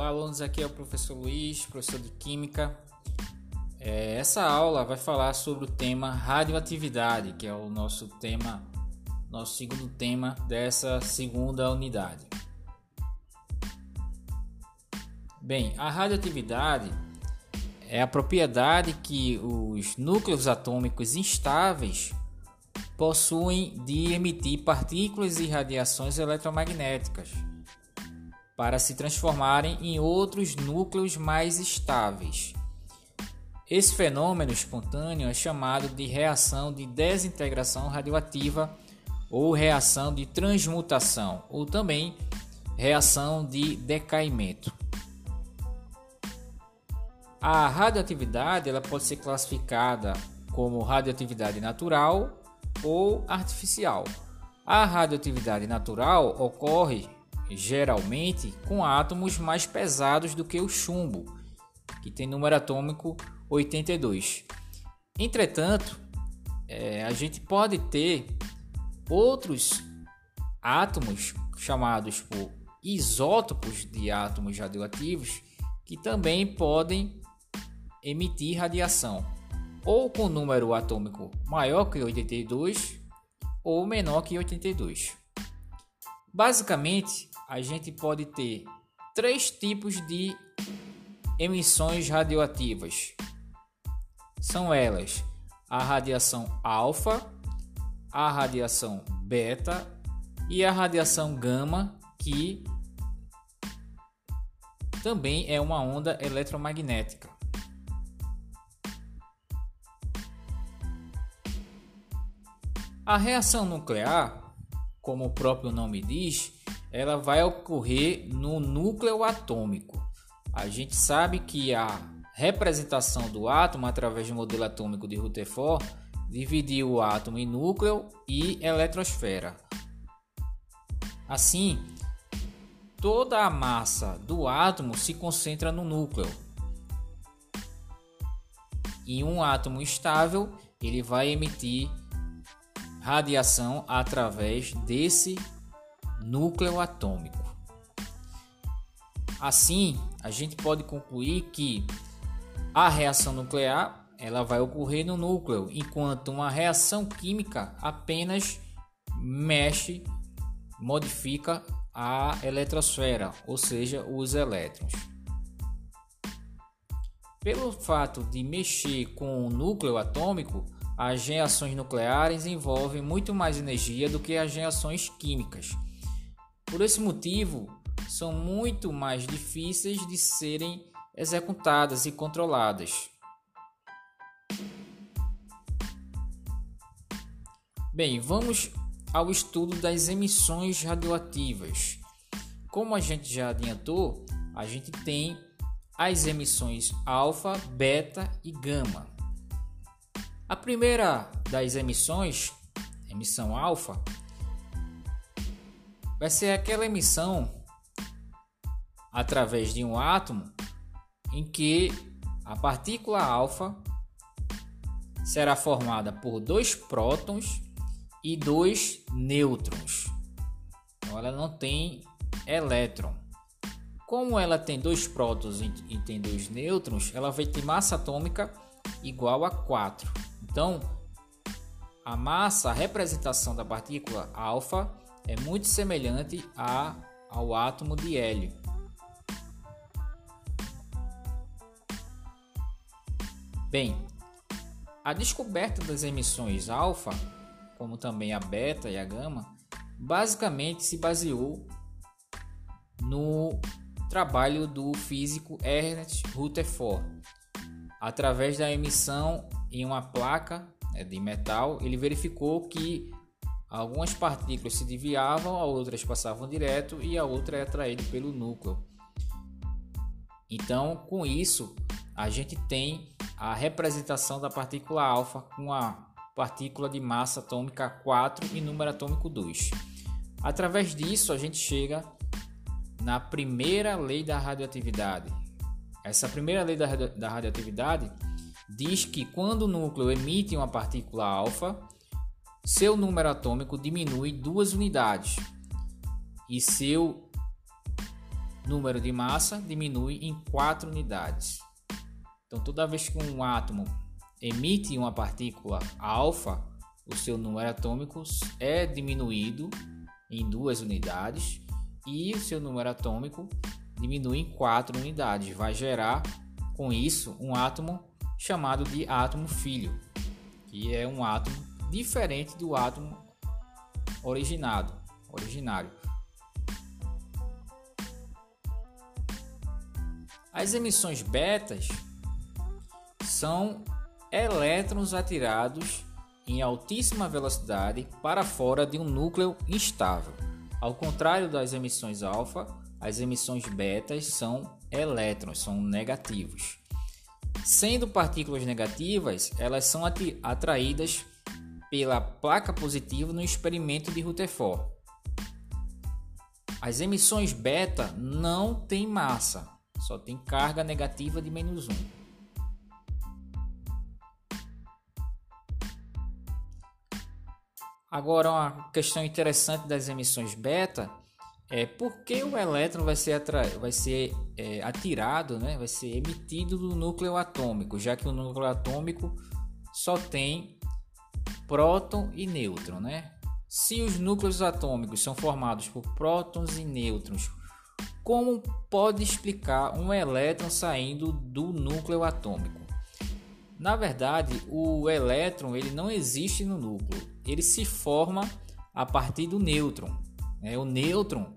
Olá, alunos. Aqui é o professor Luiz, professor de Química. É, essa aula vai falar sobre o tema radioatividade, que é o nosso tema, nosso segundo tema dessa segunda unidade. Bem, a radioatividade é a propriedade que os núcleos atômicos instáveis possuem de emitir partículas e radiações eletromagnéticas para se transformarem em outros núcleos mais estáveis. Esse fenômeno espontâneo é chamado de reação de desintegração radioativa ou reação de transmutação, ou também reação de decaimento. A radioatividade ela pode ser classificada como radioatividade natural ou artificial. A radioatividade natural ocorre geralmente com átomos mais pesados do que o chumbo, que tem número atômico 82. Entretanto, é, a gente pode ter outros átomos chamados por isótopos de átomos radioativos que também podem emitir radiação, ou com número atômico maior que 82 ou menor que 82. Basicamente, a gente pode ter três tipos de emissões radioativas. São elas a radiação alfa, a radiação beta e a radiação gama, que também é uma onda eletromagnética. A reação nuclear, como o próprio nome diz, ela vai ocorrer no núcleo atômico. A gente sabe que a representação do átomo através do modelo atômico de Rutherford dividiu o átomo em núcleo e eletrosfera. Assim, toda a massa do átomo se concentra no núcleo. E um átomo estável, ele vai emitir radiação através desse núcleo atômico. Assim, a gente pode concluir que a reação nuclear ela vai ocorrer no núcleo, enquanto uma reação química apenas mexe, modifica a eletrosfera, ou seja, os elétrons. Pelo fato de mexer com o núcleo atômico, as reações nucleares envolvem muito mais energia do que as reações químicas. Por esse motivo, são muito mais difíceis de serem executadas e controladas. Bem, vamos ao estudo das emissões radioativas. Como a gente já adiantou, a gente tem as emissões alfa, beta e gama. A primeira das emissões, emissão alfa, vai ser aquela emissão através de um átomo em que a partícula alfa será formada por dois prótons e dois nêutrons. Então ela não tem elétron. Como ela tem dois prótons e tem dois nêutrons, ela vai ter massa atômica igual a 4. Então, a massa, a representação da partícula alfa é muito semelhante a, ao átomo de hélio. Bem, a descoberta das emissões alfa, como também a beta e a gama, basicamente se baseou no trabalho do físico Ernst Rutherford. Através da emissão em uma placa né, de metal, ele verificou que Algumas partículas se desviavam, outras passavam direto e a outra é atraída pelo núcleo. Então, com isso, a gente tem a representação da partícula alfa com a partícula de massa atômica 4 e número atômico 2. Através disso, a gente chega na primeira lei da radioatividade. Essa primeira lei da radioatividade diz que quando o núcleo emite uma partícula alfa, seu número atômico diminui duas unidades e seu número de massa diminui em 4 unidades. Então, toda vez que um átomo emite uma partícula alfa, o seu número atômico é diminuído em duas unidades e o seu número atômico diminui em 4 unidades. Vai gerar com isso um átomo chamado de átomo filho, que é um átomo diferente do átomo originado, originário. As emissões betas são elétrons atirados em altíssima velocidade para fora de um núcleo instável. Ao contrário das emissões alfa, as emissões betas são elétrons, são negativos. Sendo partículas negativas, elas são atraídas pela placa positiva no experimento de Rutherford. As emissões beta não têm massa, só tem carga negativa de menos 1. Agora, uma questão interessante das emissões beta é por que o elétron vai ser, vai ser é, atirado, né? vai ser emitido do núcleo atômico, já que o núcleo atômico só tem próton e nêutron. Né? Se os núcleos atômicos são formados por prótons e nêutrons, como pode explicar um elétron saindo do núcleo atômico? Na verdade, o elétron ele não existe no núcleo, ele se forma a partir do nêutron. Né? O nêutron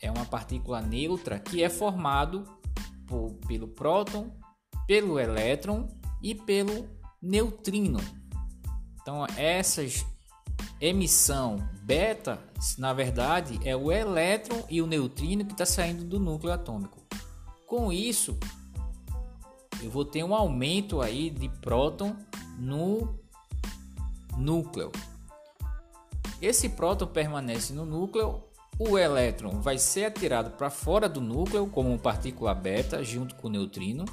é uma partícula neutra que é formado por, pelo próton, pelo elétron e pelo neutrino. Então, essas emissão beta, na verdade, é o elétron e o neutrino que está saindo do núcleo atômico. Com isso, eu vou ter um aumento aí de próton no núcleo. Esse próton permanece no núcleo, o elétron vai ser atirado para fora do núcleo como partícula beta junto com o neutrino.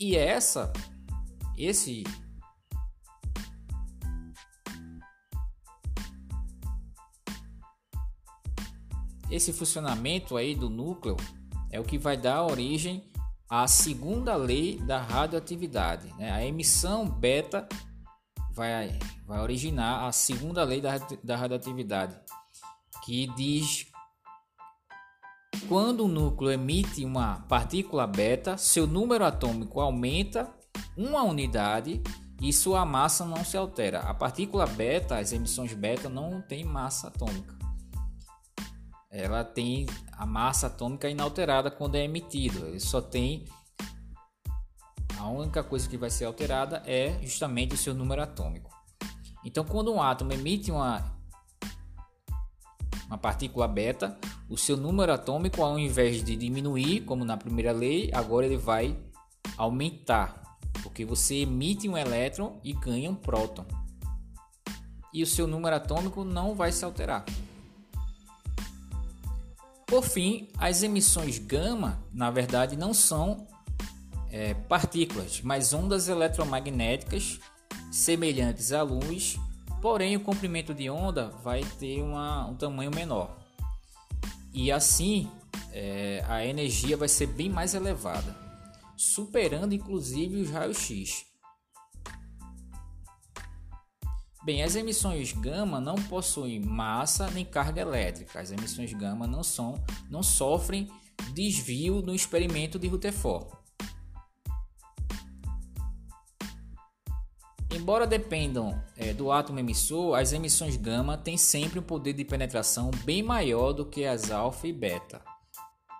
E essa esse esse funcionamento aí do núcleo é o que vai dar origem à segunda lei da radioatividade. Né? A emissão beta vai, vai originar a segunda lei da, da radioatividade, que diz quando o núcleo emite uma partícula beta, seu número atômico aumenta uma unidade e sua massa não se altera. A partícula beta, as emissões beta, não tem massa atômica ela tem a massa atômica inalterada quando é emitido. Ele só tem a única coisa que vai ser alterada é justamente o seu número atômico. Então, quando um átomo emite uma uma partícula beta, o seu número atômico, ao invés de diminuir, como na primeira lei, agora ele vai aumentar, porque você emite um elétron e ganha um próton. E o seu número atômico não vai se alterar. Por fim, as emissões gama, na verdade, não são é, partículas, mas ondas eletromagnéticas semelhantes à luz, porém o comprimento de onda vai ter uma, um tamanho menor. E assim é, a energia vai ser bem mais elevada, superando inclusive os raios-x. Bem, as emissões gama não possuem massa nem carga elétrica. As emissões gama não são, não sofrem desvio no experimento de Rutherford. Embora dependam é, do átomo emissor, as emissões gama têm sempre um poder de penetração bem maior do que as alfa e beta.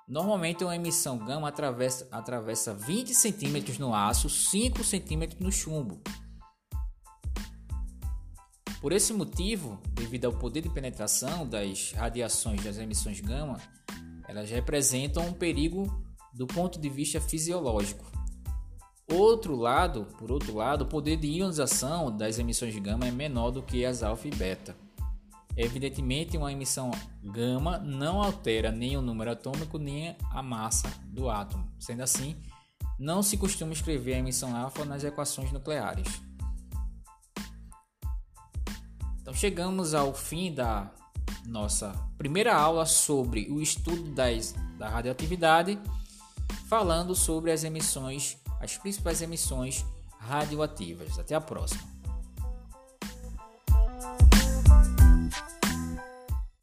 Normalmente uma emissão gama atravessa, atravessa 20 centímetros no aço, 5 centímetros no chumbo. Por esse motivo, devido ao poder de penetração das radiações das emissões gama, elas representam um perigo do ponto de vista fisiológico. Outro lado, por outro lado, o poder de ionização das emissões gama é menor do que as alfa e beta. Evidentemente, uma emissão gama não altera nem o número atômico nem a massa do átomo. Sendo assim, não se costuma escrever a emissão alfa nas equações nucleares. Então chegamos ao fim da nossa primeira aula sobre o estudo das, da radioatividade, falando sobre as emissões, as principais emissões radioativas. Até a próxima.